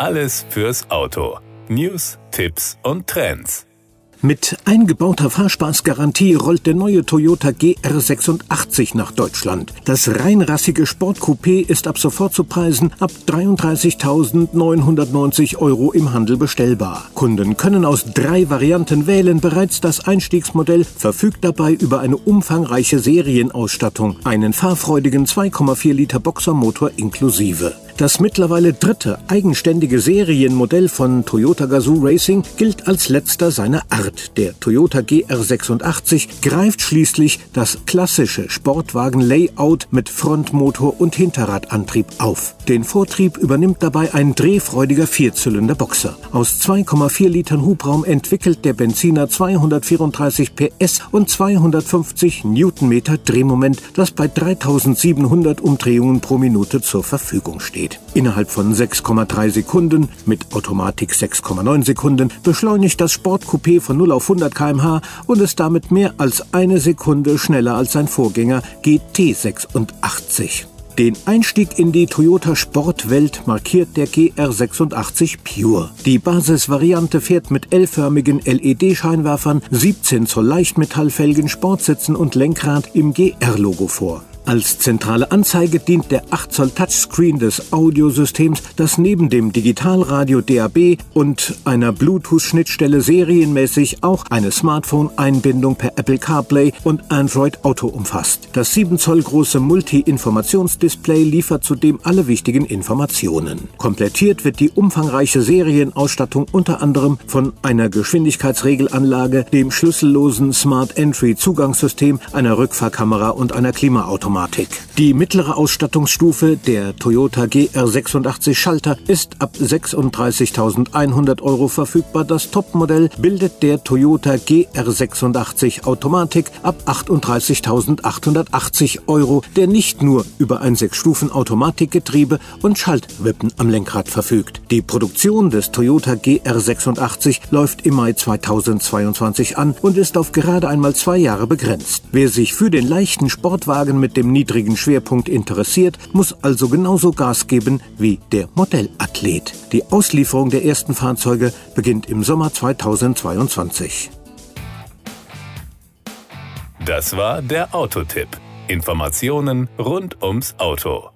Alles fürs Auto. News, Tipps und Trends. Mit eingebauter Fahrspaßgarantie rollt der neue Toyota GR86 nach Deutschland. Das reinrassige Sportcoupé ist ab sofort zu Preisen ab 33.990 Euro im Handel bestellbar. Kunden können aus drei Varianten wählen. Bereits das Einstiegsmodell verfügt dabei über eine umfangreiche Serienausstattung, einen fahrfreudigen 2,4 Liter Boxermotor inklusive. Das mittlerweile dritte eigenständige Serienmodell von Toyota Gazoo Racing gilt als letzter seiner Art. Der Toyota GR86 greift schließlich das klassische Sportwagen-Layout mit Frontmotor und Hinterradantrieb auf. Den Vortrieb übernimmt dabei ein drehfreudiger Vierzylinder-Boxer. Aus 2,4 Litern Hubraum entwickelt der Benziner 234 PS und 250 Newtonmeter Drehmoment, das bei 3700 Umdrehungen pro Minute zur Verfügung steht geht. Innerhalb von 6,3 Sekunden, mit Automatik 6,9 Sekunden, beschleunigt das Sportcoupé von 0 auf 100 km/h und ist damit mehr als eine Sekunde schneller als sein Vorgänger GT86. Den Einstieg in die Toyota Sportwelt markiert der GR86 Pure. Die Basisvariante fährt mit L-förmigen LED-Scheinwerfern, 17 Zoll Leichtmetallfelgen, Sportsitzen und Lenkrad im GR-Logo vor. Als zentrale Anzeige dient der 8 Zoll Touchscreen des Audiosystems, das neben dem Digitalradio DAB und einer Bluetooth-Schnittstelle serienmäßig auch eine Smartphone-Einbindung per Apple CarPlay und Android Auto umfasst. Das 7 Zoll große Multi-Informationsdisplay liefert zudem alle wichtigen Informationen. Komplettiert wird die umfangreiche Serienausstattung unter anderem von einer Geschwindigkeitsregelanlage, dem schlüssellosen Smart Entry Zugangssystem, einer Rückfahrkamera und einer Klimaautomatik. Automatik. Die mittlere Ausstattungsstufe der Toyota GR86 Schalter ist ab 36.100 Euro verfügbar. Das Topmodell bildet der Toyota GR86 Automatik ab 38.880 Euro, der nicht nur über ein 6-Stufen-Automatikgetriebe und Schaltwippen am Lenkrad verfügt. Die Produktion des Toyota GR86 läuft im Mai 2022 an und ist auf gerade einmal zwei Jahre begrenzt. Wer sich für den leichten Sportwagen mit dem niedrigen Schwerpunkt interessiert, muss also genauso Gas geben wie der Modellathlet. Die Auslieferung der ersten Fahrzeuge beginnt im Sommer 2022. Das war der Autotipp. Informationen rund ums Auto.